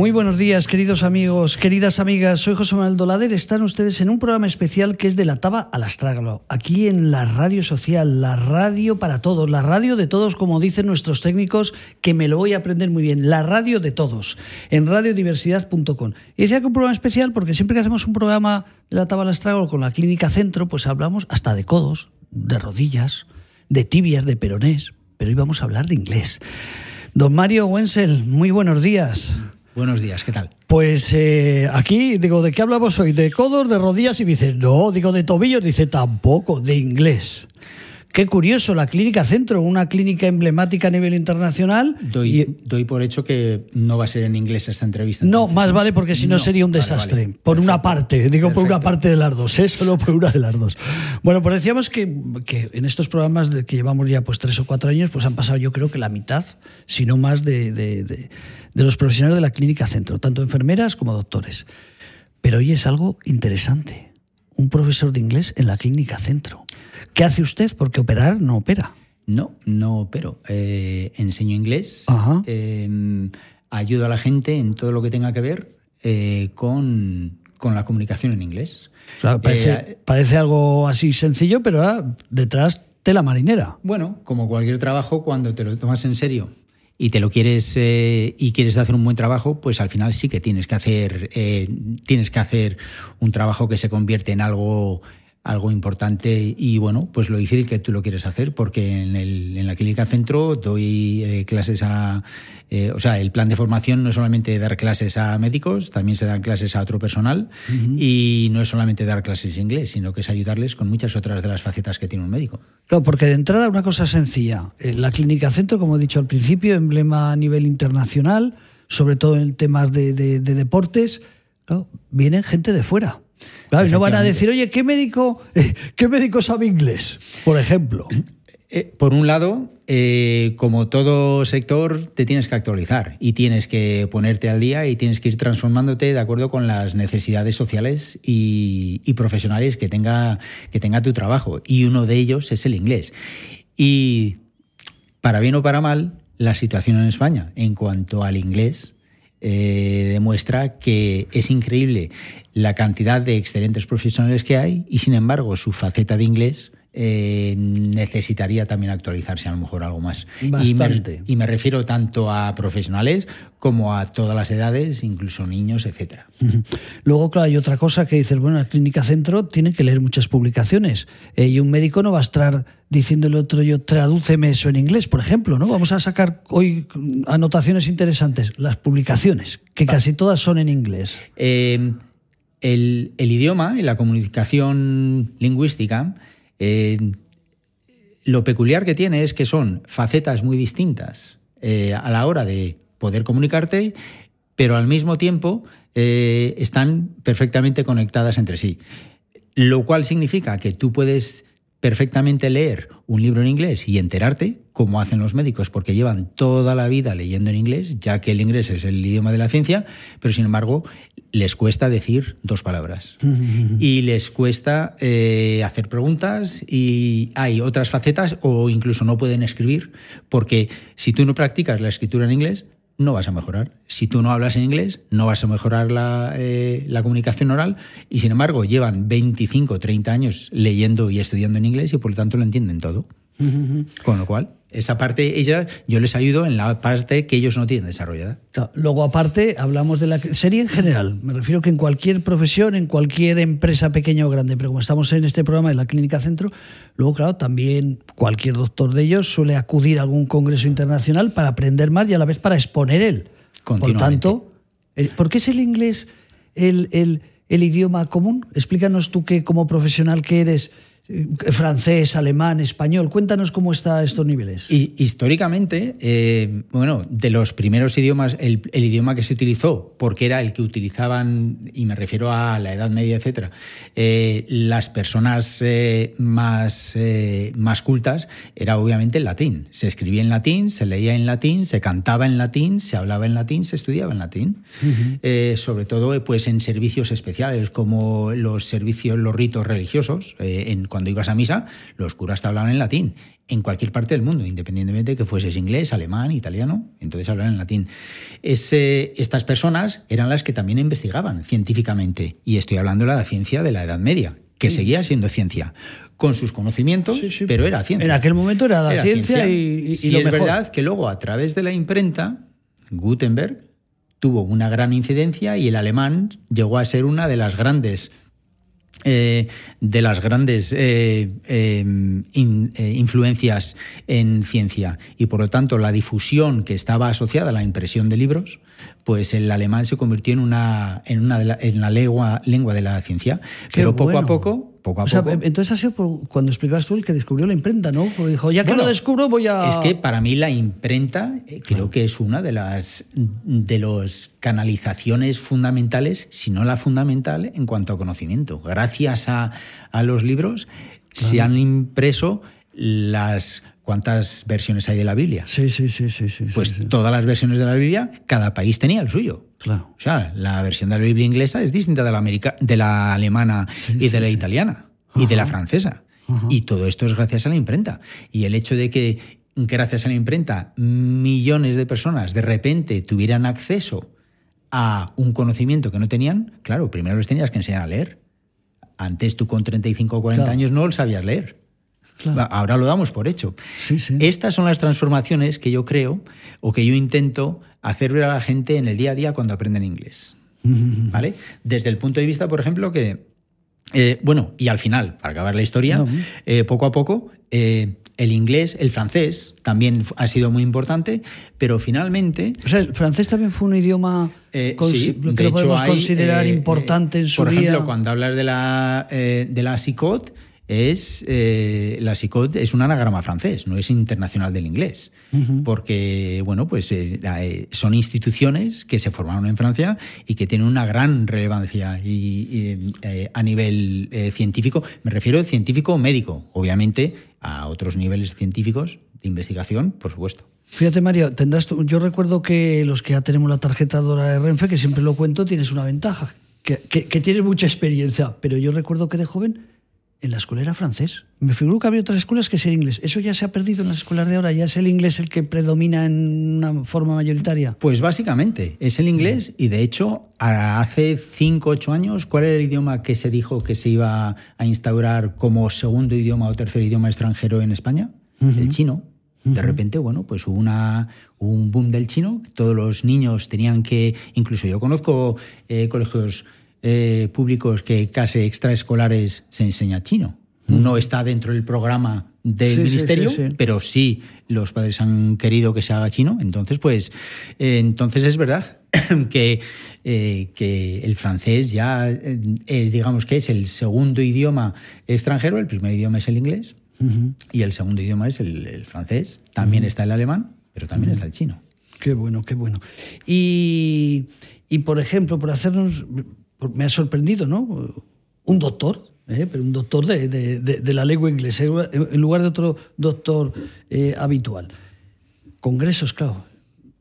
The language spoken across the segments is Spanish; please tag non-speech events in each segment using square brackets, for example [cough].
Muy buenos días, queridos amigos, queridas amigas. Soy José Manuel Dolader. Están ustedes en un programa especial que es de la taba al astrágalo, aquí en la radio social, la radio para todos, la radio de todos, como dicen nuestros técnicos, que me lo voy a aprender muy bien, la radio de todos, en radiodiversidad.com. Y decía que un programa especial porque siempre que hacemos un programa de la taba al astrágalo con la clínica centro, pues hablamos hasta de codos, de rodillas, de tibias, de peronés, pero hoy vamos a hablar de inglés. Don Mario Wenzel, muy buenos días. Buenos días, ¿qué tal? Pues eh, aquí digo, ¿de qué hablamos hoy? ¿De codos, de rodillas? Y dice, no, digo, de tobillos, dice, tampoco, de inglés. Qué curioso, la Clínica Centro, una clínica emblemática a nivel internacional. Doy, doy por hecho que no va a ser en inglés esta entrevista. No, más vale porque si no, sería un desastre. Por una parte, digo por una parte de las dos, ¿eh? solo por una de las dos. Bueno, pues decíamos que, que en estos programas de que llevamos ya pues tres o cuatro años, pues han pasado yo creo que la mitad, si no más, de, de, de, de los profesionales de la Clínica Centro, tanto enfermeras como doctores. Pero hoy es algo interesante. Un profesor de inglés en la Clínica Centro. ¿Qué hace usted? Porque operar no opera. No, no opero. Eh, enseño inglés, eh, ayudo a la gente en todo lo que tenga que ver eh, con, con, la comunicación en inglés. Parece, parece, algo así sencillo, pero ahora detrás tela marinera. Bueno, como cualquier trabajo, cuando te lo tomas en serio y te lo quieres eh, y quieres hacer un buen trabajo, pues al final sí que tienes que hacer eh, tienes que hacer un trabajo que se convierte en algo algo importante y bueno, pues lo difícil que tú lo quieres hacer, porque en, el, en la clínica centro doy eh, clases a, eh, o sea, el plan de formación no es solamente dar clases a médicos, también se dan clases a otro personal uh -huh. y no es solamente dar clases de inglés, sino que es ayudarles con muchas otras de las facetas que tiene un médico. Claro, porque de entrada una cosa sencilla, eh, la clínica centro, como he dicho al principio, emblema a nivel internacional, sobre todo en temas de, de, de deportes, claro, vienen gente de fuera. Claro, no van a decir, oye, ¿qué médico, [laughs] ¿qué médico sabe inglés? Por ejemplo. Eh, por un lado, eh, como todo sector, te tienes que actualizar y tienes que ponerte al día y tienes que ir transformándote de acuerdo con las necesidades sociales y, y profesionales que tenga, que tenga tu trabajo. Y uno de ellos es el inglés. Y para bien o para mal, la situación en España en cuanto al inglés eh, demuestra que es increíble la cantidad de excelentes profesionales que hay y sin embargo su faceta de inglés eh, necesitaría también actualizarse a lo mejor algo más. Y me, y me, refiero tanto a profesionales como a todas las edades, incluso niños, etcétera. [laughs] Luego, claro, hay otra cosa que dices, bueno, la clínica centro tiene que leer muchas publicaciones eh, y un médico no va a estar diciéndole otro yo, tradúceme eso en inglés, por ejemplo, ¿no? Vamos a sacar hoy anotaciones interesantes, las publicaciones, que Va. casi todas son en inglés. Eh, el, el idioma y la comunicación lingüística eh, lo peculiar que tiene es que son facetas muy distintas eh, a la hora de poder comunicarte, pero al mismo tiempo eh, están perfectamente conectadas entre sí. Lo cual significa que tú puedes perfectamente leer un libro en inglés y enterarte, como hacen los médicos, porque llevan toda la vida leyendo en inglés, ya que el inglés es el idioma de la ciencia, pero sin embargo les cuesta decir dos palabras. [laughs] y les cuesta eh, hacer preguntas y hay otras facetas o incluso no pueden escribir, porque si tú no practicas la escritura en inglés, no vas a mejorar. Si tú no hablas en inglés, no vas a mejorar la, eh, comunicación oral y sin embargo llevan 25 o 30 años leyendo y estudiando en inglés y por lo tanto lo entienden todo. Uh -huh. Con lo cual, esa parte, ella, yo les ayudo en la parte que ellos no tienen desarrollada. Luego, aparte, hablamos de la serie en general. Me refiero que en cualquier profesión, en cualquier empresa pequeña o grande, pero como estamos en este programa de la Clínica Centro, luego, claro, también cualquier doctor de ellos suele acudir a algún congreso internacional para aprender más y a la vez para exponer él. Por tanto, ¿por qué es el inglés el, el, el idioma común? Explícanos tú que como profesional que eres francés, alemán, español. Cuéntanos cómo está estos niveles. Y, históricamente, eh, bueno, de los primeros idiomas, el, el, idioma que se utilizó, porque era el que utilizaban, y me refiero a la Edad Media, etcétera, eh, las personas eh, más, eh, más cultas, era obviamente el latín. Se escribía en latín, se leía en latín, se cantaba en latín, se hablaba en latín, se estudiaba en latín. Uh -huh. sobre todo, pues en servicios especiales, como los servicios, los ritos religiosos, en cuanto cuando ibas a misa, los curas te hablaban en latín, en cualquier parte del mundo, independientemente de que fueses inglés, alemán, italiano, entonces hablaban en latín. estas personas eran las que también investigaban científicamente, y estoy hablando de la ciencia de la Edad Media, que seguía siendo ciencia, con sus conocimientos, pero era ciencia. En aquel momento era la ciencia, y, y, es verdad que luego a través de la imprenta, Gutenberg tuvo una gran incidencia y el alemán llegó a ser una de las grandes eh, de las grandes eh, eh, influencias en ciencia. Y por lo tanto la difusión que estaba asociada a la impresión de libros, pues el alemán se convirtió en una en una la, en la lengua, lengua de la ciencia, pero poco a poco poco a poco. entonces ha sido cuando explicabas tú el que descubrió la imprenta, ¿no? Porque dijo, ya que lo descubro voy a... Es que para mí la imprenta eh, creo que es una de las de los canalizaciones fundamentales, si no la fundamental, en cuanto a conocimiento. Gracias a, a los libros se han impreso las ¿Cuántas versiones hay de la Biblia? Sí, sí, sí, sí. sí pues todas las versiones de la Biblia, cada país tenía el suyo. Claro. O sea, la versión de la Biblia inglesa es distinta de la, América, de la alemana y de la italiana y de la francesa. Y todo esto es gracias a la imprenta. Y el hecho de que, gracias a la imprenta, millones de personas de repente tuvieran acceso a un conocimiento que no tenían, claro, primero les tenías que enseñar a leer. Antes tú con 35 o 40 años no lo sabías leer. Ahora lo damos por hecho. Estas son las transformaciones que yo creo o que yo intento hacer ver a la gente en el día a día cuando aprenden inglés. [laughs] ¿Vale? Desde el punto de vista, por ejemplo, que, eh, bueno, y al final, para acabar la historia, eh, poco a poco, eh, el inglés, el francés también ha sido muy importante, pero finalmente... O sea, el francés también fue un idioma que lo podemos considerar importante en su Por ejemplo, cuando hablas de la, de la SICOT, es eh, la SICOT es un anagrama francés, no es internacional del inglés, porque bueno, pues eh, eh, son instituciones que se formaron en Francia y que tienen una gran relevancia y, a nivel científico. Me refiero al científico médico, obviamente a otros niveles científicos de investigación, por supuesto. Fíjate, Mario, tendrás yo recuerdo que los que ya tenemos la tarjeta Dora de Renfe, que siempre lo cuento, tienes una ventaja, que, que, que tienes mucha experiencia, pero yo recuerdo que de joven en la escuela era francés. Me figuro que había otras escuelas que ser inglés. ¿Eso ya se ha perdido en las escuelas de ahora? ¿Ya es el inglés el que predomina en una forma mayoritaria? Pues básicamente es el inglés y de hecho hace 5 8 años, ¿cuál era el idioma que se dijo que se iba a instaurar como segundo idioma o tercer idioma extranjero en España? El chino. De repente, bueno, pues hubo una, un boom del chino. Todos los niños tenían que, incluso yo conozco eh, colegios eh, públicos que casi extraescolares se enseña chino. No está dentro del programa del ministerio, pero sí los padres han querido que se haga chino. Entonces, pues, eh, entonces es verdad [clears throat] que, eh, que el francés ya es, digamos que es el segundo idioma extranjero, el primer idioma es el inglés y el segundo idioma es el, francés. También está el alemán, pero también está el chino. Qué bueno, qué bueno. Y, y por ejemplo, por hacernos, me ha sorprendido, ¿no? Un doctor, ¿eh? pero un doctor de, la lengua inglesa, en lugar de otro doctor eh, habitual. Congresos, claro,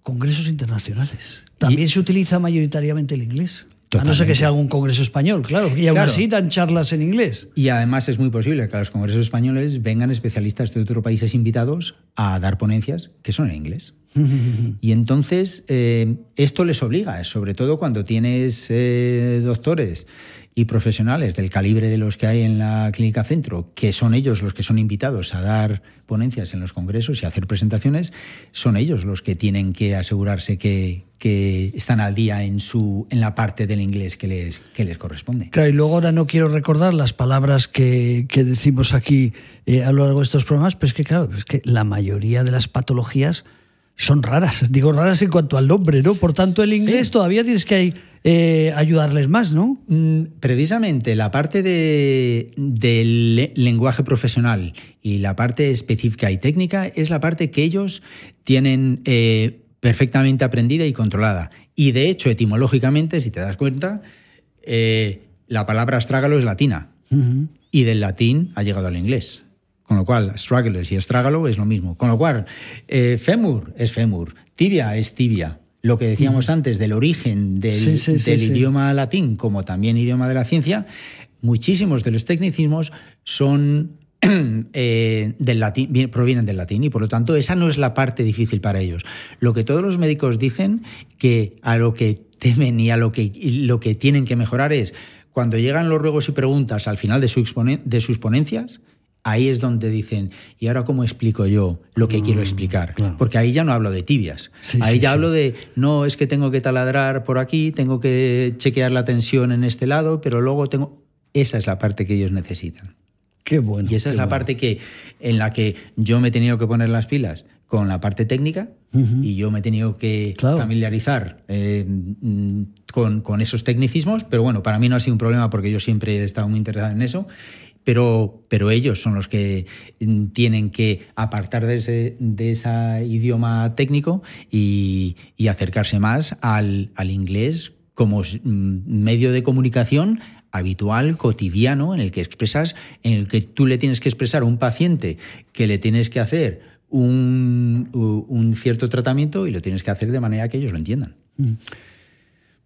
congresos internacionales. También se utiliza mayoritariamente el inglés. A no ser que sea algún congreso español, claro. Y aún así dan charlas en inglés. Y además es muy posible que a los congresos españoles vengan especialistas de otros países invitados a dar ponencias que son en inglés. [laughs] y entonces eh, esto les obliga, sobre todo cuando tienes eh, doctores y profesionales del calibre de los que hay en la clínica centro, que son ellos los que son invitados a dar ponencias en los congresos y a hacer presentaciones, son ellos los que tienen que asegurarse que, están al día en, su, en la parte del inglés que les, que les corresponde. Claro, y luego ahora no quiero recordar las palabras que, decimos aquí eh, a lo largo de estos programas, pero es que claro, es que la mayoría de las patologías son raras, digo raras en cuanto al nombre, ¿no? Por tanto, el inglés todavía tienes que eh, ayudarles más, ¿no? Mm, precisamente la parte de, del lenguaje profesional y la parte específica y técnica es la parte que ellos tienen eh, perfectamente aprendida y controlada. Y de hecho, etimológicamente, si te das cuenta, eh, la palabra astrágalo es latina y del latín ha llegado al inglés. Con lo cual, strugglers y estrágalo es lo mismo. Con lo cual, eh, femur es femur, tibia es tibia. Lo que decíamos antes del origen del, idioma latín como también idioma de la ciencia, muchísimos de los tecnicismos son [clears throat] eh, del latín, provienen del latín y por lo tanto esa no es la parte difícil para ellos. Lo que todos los médicos dicen que a lo que temen y a lo que, lo que tienen que mejorar es cuando llegan los ruegos y preguntas al final de, su de sus ponencias, ahí es donde dicen, ¿y ahora cómo explico yo lo que quiero mm, explicar? Porque ahí ya no hablo de tibias. ahí ya hablo de, no, es que tengo que taladrar por aquí, tengo que chequear la tensión en este lado, pero luego tengo... Esa es la parte que ellos necesitan. Qué bueno. Y esa es la parte que, en la que yo me he tenido que poner las pilas con la parte técnica y yo me he tenido que familiarizar eh, con, con, esos tecnicismos, pero bueno, para mí no ha sido un problema porque yo siempre he estado muy interesado en eso pero, pero ellos son los que mm, tienen que apartar de ese, de ese idioma técnico y, acercarse más al, inglés como mm, medio de comunicación habitual, cotidiano, en el que expresas, en el que tú le tienes que expresar a un paciente que le tienes que hacer un, un cierto tratamiento y lo tienes que hacer de manera que ellos lo entiendan. Mm.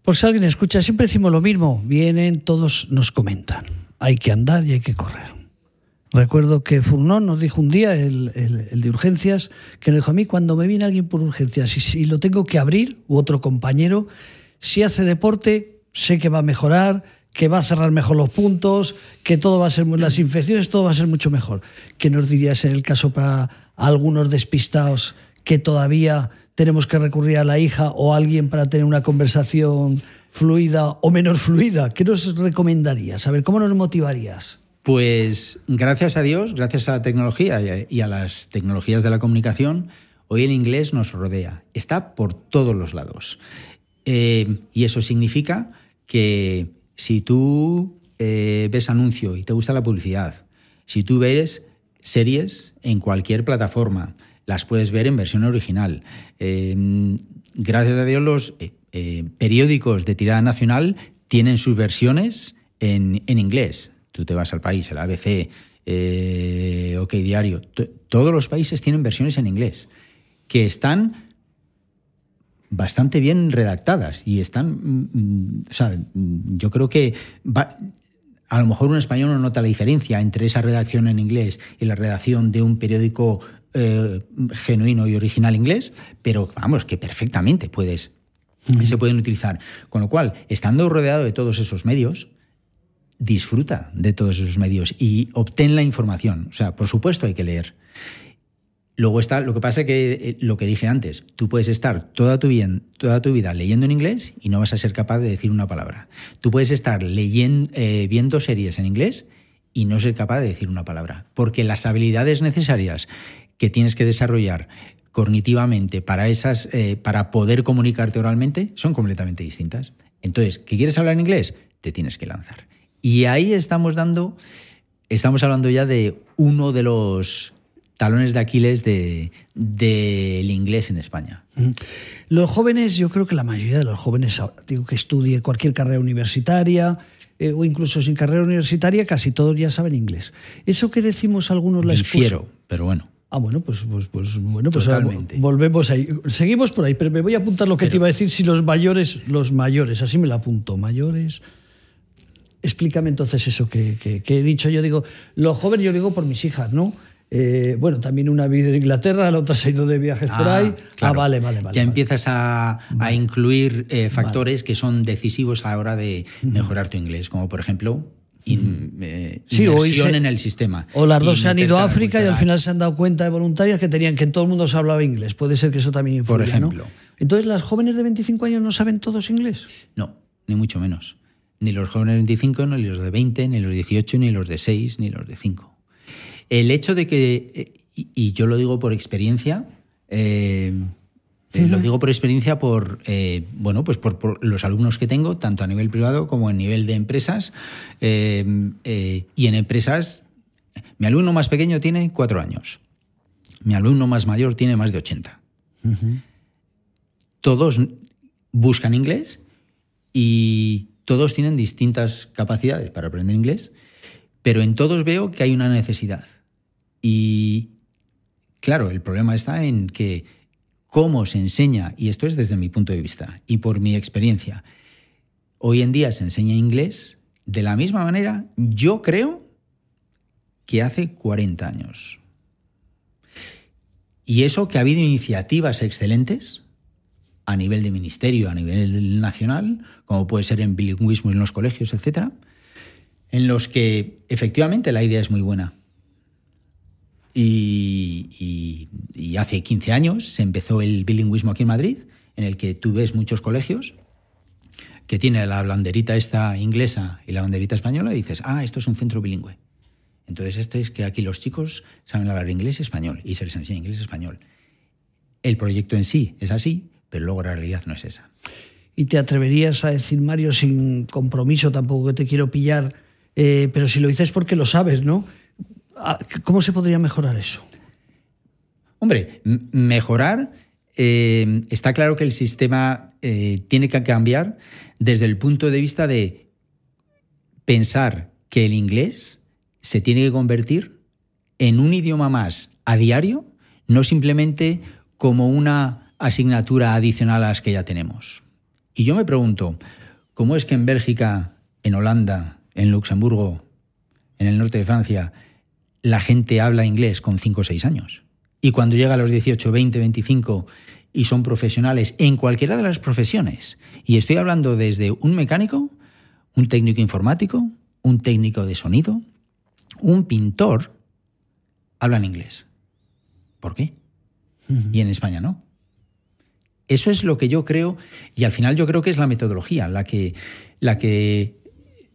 Por si alguien escucha, siempre decimos lo mismo, vienen, todos nos comentan hay que andar y hay que correr. Recuerdo que Furnón nos dijo un día, el, de urgencias, que nos dijo a mí, cuando me viene alguien por urgencias y si lo tengo que abrir, u otro compañero, si hace deporte, sé que va a mejorar, que va a cerrar mejor los puntos, que todo va a ser, las infecciones, todo va a ser mucho mejor. ¿Qué nos dirías en el caso para algunos despistados que todavía tenemos que recurrir a la hija o a alguien para tener una conversación fluida o menos fluida? ¿Qué nos recomendarías? A ver, ¿cómo nos motivarías? Pues gracias a Dios, gracias a la tecnología y a las tecnologías de la comunicación, hoy el inglés nos rodea, está por todos los lados. Eh, y eso significa que si tú eh, ves anuncio y te gusta la publicidad, si tú ves series en cualquier plataforma, las puedes ver en versión original. Eh, gracias a Dios los eh, periódicos de tirada nacional tienen sus versiones en, inglés. Tú te vas al país, el ABC, eh, OK Diario, todos los países tienen versiones en inglés que están bastante bien redactadas y están, mm, o sea, mm, yo creo que a lo mejor un español no nota la diferencia entre esa redacción en inglés y la redacción de un periódico eh, genuino y original inglés, pero vamos, que perfectamente puedes se pueden utilizar. Con lo cual, estando rodeado de todos esos medios, disfruta de todos esos medios y obtén la información. O sea, por supuesto hay que leer. Luego está, lo que pasa que eh, lo que dije antes, tú puedes estar toda tu, vida, toda tu vida leyendo en inglés y no vas a ser capaz de decir una palabra. Tú puedes estar leyendo, eh, viendo series en inglés y no ser capaz de decir una palabra. Porque las habilidades necesarias que tienes que desarrollar cognitivamente para, esas, eh, para poder comunicarte oralmente son completamente distintas. Entonces, ¿qué quieres hablar en inglés? Te tienes que lanzar. Y ahí estamos dando, estamos hablando ya de uno de los talones de Aquiles del de, inglés en España. Los jóvenes, yo creo que la mayoría de los jóvenes, digo que estudie cualquier carrera universitaria, eh, o incluso sin carrera universitaria, casi todos ya saben inglés. Eso que decimos algunos la Difiero, pero bueno. Ah, bueno, pues, pues, pues bueno, pues volvemos ahí. Seguimos por ahí, pero me voy a apuntar lo que te iba a decir si los mayores, los mayores, así me lo apunto, mayores. Explícame entonces eso que, he dicho. Yo digo, los jóvenes, yo digo por mis hijas, ¿no? Eh, bueno, también una vive en Inglaterra, la otra se ha ido de viajes por ah, ahí. Ah, vale, vale, vale. Ya empiezas a, incluir eh, factores que son decisivos a la hora de mejorar tu inglés, como por ejemplo eh, inversión en el sistema. O las dos se han ido a África y al final se han dado cuenta de voluntarias que tenían que en todo el mundo se hablaba inglés. Puede ser que eso también influya, Por ejemplo. Entonces, ¿las jóvenes de 25 años no saben todos inglés? No, ni mucho menos. Ni los jóvenes de 25, ni los de 20, ni los de 18, ni los de 6, ni los de 5. El hecho de que, eh, y yo lo digo por experiencia, eh, lo digo por experiencia, por eh, bueno, pues por, los alumnos que tengo, tanto a nivel privado como a nivel de empresas. Eh, eh, y en empresas, mi alumno más pequeño tiene cuatro años. Mi alumno más mayor tiene más de 80. Todos buscan inglés y todos tienen distintas capacidades para aprender inglés, pero en todos veo que hay una necesidad. Y claro, el problema está en que cómo se enseña, y esto es desde mi punto de vista y por mi experiencia, hoy en día se enseña inglés de la misma manera, yo creo que hace 40 años. Y eso que ha habido iniciativas excelentes a nivel de ministerio, a nivel nacional, como puede ser en bilingüismo en los colegios, etcétera, en los que efectivamente la idea es muy buena. Y, hace 15 años se empezó el bilingüismo aquí en Madrid, en el que tú ves muchos colegios que tiene la banderita esta inglesa y la banderita española y dices, ah, esto es un centro bilingüe. Entonces, esto es que aquí los chicos saben hablar inglés y español y se les enseña inglés y español. El proyecto en sí es así, pero luego la realidad no es esa. ¿Y te atreverías a decir, Mario, sin compromiso, tampoco que te quiero pillar, eh, pero si lo dices porque lo sabes, ¿no? Ah, ¿Cómo se podría mejorar eso? Hombre, mejorar, eh, está claro que el sistema eh, tiene que cambiar desde el punto de vista de pensar que el inglés se tiene que convertir en un idioma más a diario, no simplemente como una asignatura adicional a las que ya tenemos. Y yo me pregunto, ¿cómo es que en Bélgica, en Holanda, en Luxemburgo, en el norte de Francia, la gente habla inglés con 5 o 6 años? Y cuando llega a los 18, 20, 25 y son profesionales en cualquiera de las profesiones, y estoy hablando desde un mecánico, un técnico informático, un técnico de sonido, un pintor habla en inglés. ¿Por qué? Y en España no. Eso es lo que yo creo, y al final yo creo que es la metodología la que, la que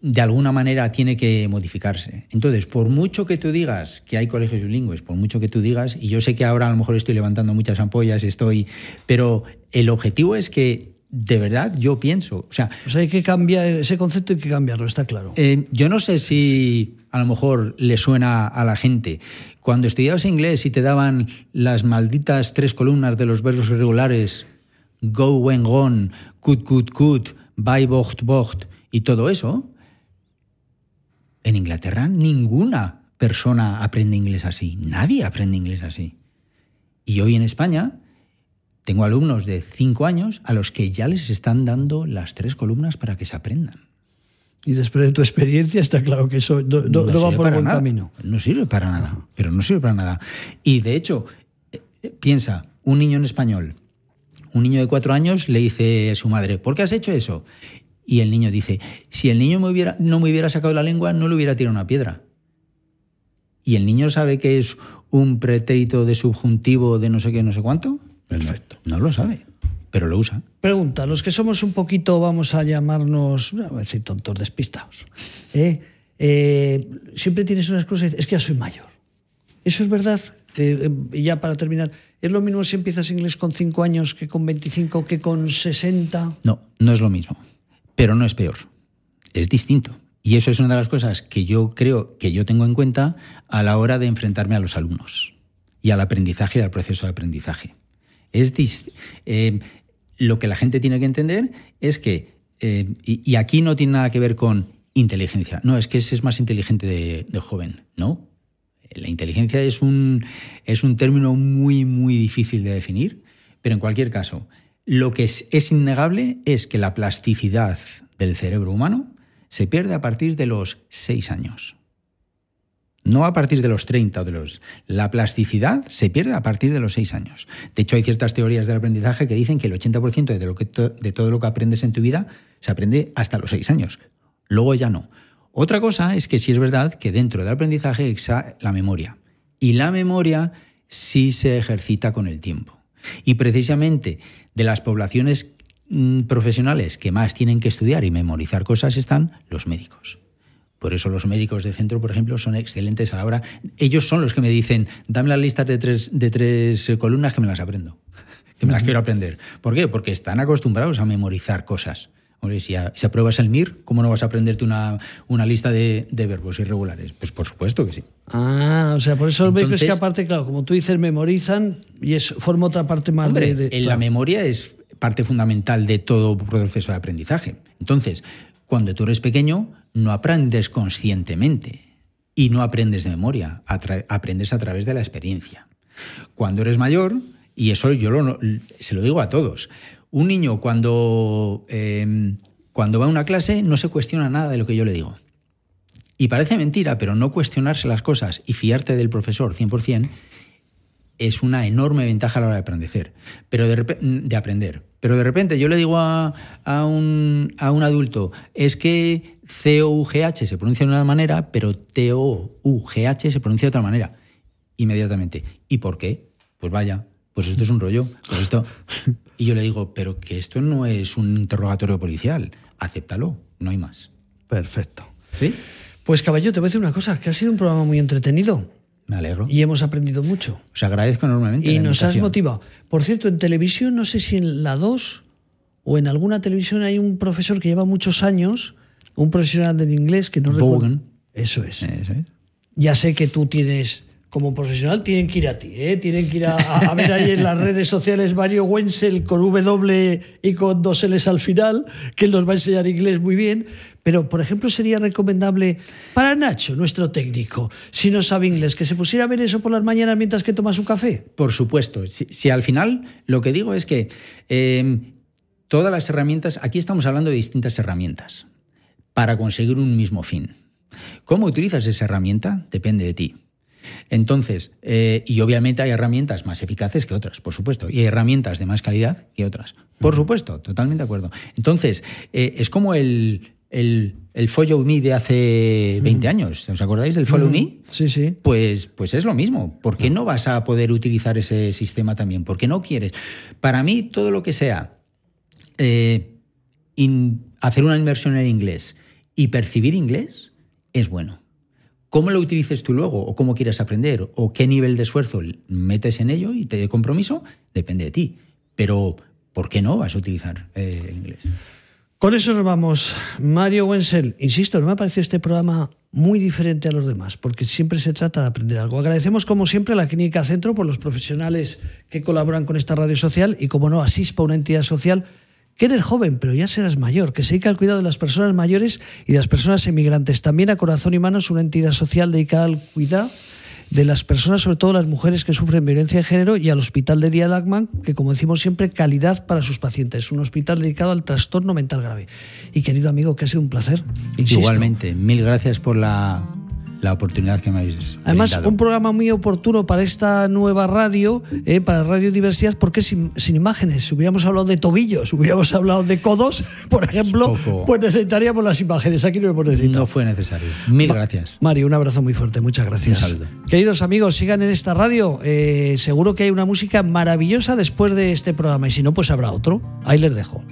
de alguna manera tiene que modificarse. Entonces, por mucho que tú digas que hay colegios bilingües, por mucho que tú digas, y yo sé que ahora a lo mejor estoy levantando muchas ampollas, estoy, pero el objetivo es que de verdad yo pienso. O sea, pues hay que cambiar ese concepto, hay que cambiarlo, está claro. Eh, yo no sé si a lo mejor le suena a la gente. Cuando estudiabas inglés y te daban las malditas tres columnas de los verbos irregulares, go, when, gone, could, could, could, by, bocht, bocht, y todo eso, en Inglaterra ninguna persona aprende inglés así. Nadie aprende inglés así. Y hoy en España tengo alumnos de cinco años a los que ya les están dando las tres columnas para que se aprendan. Y después de tu experiencia está claro que eso no, va por buen camino. No sirve para nada, pero no sirve para nada. Y de hecho, eh, eh, piensa, un niño en español, un niño de cuatro años le dice a su madre, ¿por qué has hecho eso? Y el niño dice, si el niño me hubiera, no me hubiera sacado la lengua, no le hubiera tirado una piedra. Y el niño sabe que es un pretérito de subjuntivo de no sé qué, no sé cuánto. Perfecto. No, lo sabe, pero lo usa. Pregunta, los que somos un poquito, vamos a llamarnos, a si tontos despistados, ¿eh? Eh, siempre tienes unas cosas, es que ya soy mayor. ¿Eso es verdad? Eh, y ya para terminar, ¿es lo mismo si empiezas inglés con 5 años que con 25 que con 60? No, no es lo mismo, pero no es peor, es distinto. Y eso es una de las cosas que yo creo que yo tengo en cuenta a la hora de enfrentarme a los alumnos y al aprendizaje y al proceso de aprendizaje. Es eh, lo que la gente tiene que entender es que, eh, y, aquí no tiene nada que ver con inteligencia, no, es que ese es más inteligente de, joven, ¿no? La inteligencia es un, es un término muy, muy difícil de definir, pero en cualquier caso, lo que es, innegable es que la plasticidad del cerebro humano se pierde a partir de los seis años no a partir de los 30 o de los... La plasticidad se pierde a partir de los 6 años. De hecho, hay ciertas teorías del aprendizaje que dicen que el 80% de, de todo lo que aprendes en tu vida se aprende hasta los 6 años. Luego ya no. Otra cosa es que sí es verdad que dentro del aprendizaje está la memoria. Y la memoria sí se ejercita con el tiempo. Y precisamente de las poblaciones mm, profesionales que más tienen que estudiar y memorizar cosas están los médicos. Por eso los médicos de centro, por ejemplo, son excelentes a la hora. Ellos son los que me dicen, dame las listas de tres, de tres columnas que me las aprendo, [laughs] que me las quiero aprender. ¿Por qué? Porque están acostumbrados a memorizar cosas. Si, apruebas el MIR, ¿cómo no vas a aprenderte una, una lista de, verbos irregulares? Pues por supuesto que sí. Ah, o sea, por eso los médicos que aparte, claro, como tú dices, memorizan y es, forma otra parte más de... En la memoria es parte fundamental de todo proceso de aprendizaje. Entonces, cuando tú eres pequeño, no aprendes conscientemente y no aprendes de memoria, aprendes a través de la experiencia. Cuando eres mayor, y eso yo se lo digo a todos, un niño cuando, em, cuando va a una clase no se cuestiona nada de lo que yo le digo. Y parece mentira, pero no cuestionarse las cosas y fiarte del profesor 100% es una enorme ventaja a la hora de aprender. Pero de, de aprender. Pero de repente yo le digo a, a, un, a un adulto, es que C-O-U-G-H se pronuncia de una manera, pero T-O-U-G-H se pronuncia de otra manera. Inmediatamente. ¿Y por qué? Pues vaya, pues esto es un rollo. Pues esto... Y yo le digo, pero que esto no es un interrogatorio policial. Acéptalo, no hay más. Perfecto. ¿Sí? Pues caballo, te voy a decir una cosa, que ha sido un programa muy entretenido. Me alegro. Y hemos aprendido mucho. Os agradezco enormemente. Y la nos has motivado. Por cierto, en televisión, no sé si en la 2 o en alguna televisión hay un profesor que lleva muchos años, un profesional del inglés que no recuerdo. Vaughan. Eso es. Eso es. Ya sé que tú tienes, como profesional, tienen que ir a ti, ¿eh? Tienen que ir a, ver ahí en las redes sociales Mario Wenzel con W y con dos L's al final, que él nos va a enseñar inglés muy bien. Pero, por ejemplo, sería recomendable para Nacho, nuestro técnico, si no sabe inglés, que se pusiera a ver eso por las mañanas mientras que toma su café. Por supuesto. Si, si al final lo que digo es que eh, todas las herramientas, aquí estamos hablando de distintas herramientas para conseguir un mismo fin. ¿Cómo utilizas esa herramienta? Depende de ti. Entonces, eh, y obviamente hay herramientas más eficaces que otras, por supuesto, y hay herramientas de más calidad que otras. Por supuesto, totalmente de acuerdo. Entonces, eh, es como el, el, el Follow Me de hace 20 años. ¿Os acordáis del Follow Me? Sí, sí. Pues, pues es lo mismo. ¿Por qué no vas a poder utilizar ese sistema también? ¿Por qué no quieres? Para mí, todo lo que sea eh, in- hacer una inversión en inglés y percibir inglés es bueno. ¿Cómo lo utilices tú luego? ¿O cómo quieres aprender? ¿O qué nivel de esfuerzo metes en ello y te de compromiso? Depende de ti. Pero, ¿por qué no vas a utilizar eh, el inglés? Con eso nos vamos. Mario Wenzel, insisto, no me ha parecido este programa muy diferente a los demás, porque siempre se trata de aprender algo. Agradecemos, como siempre, a la Clínica Centro por los profesionales que colaboran con esta radio social y, como no, a SISPA, una entidad social que eres joven, pero ya serás mayor, que se dedica al cuidado de las personas mayores y de las personas emigrantes. También a Corazón y Manos, una entidad social dedicada al cuidado de las personas, sobre todo las mujeres que sufren violencia de género, y al Hospital de Día Lagman, que como decimos siempre, calidad para sus pacientes. Un hospital dedicado al trastorno mental grave. Y querido amigo, que ha sido un placer. insisto. Igualmente, mil gracias por la, la oportunidad que me habéis Además, brindado. un programa muy oportuno para esta nueva radio, eh, para Radio Diversidad, porque sin, sin imágenes. Si hubiéramos hablado de tobillos, [laughs] hubiéramos hablado de codos, por ejemplo, poco- pues necesitaríamos las imágenes. Aquí no hemos necesitado. No fue necesario. Mil gracias. Mario, un abrazo muy fuerte, muchas gracias. Un saludo. Queridos amigos, sigan en esta radio. eh, seguro que hay una música maravillosa después de este programa y si no, pues habrá otro. Ahí les dejo.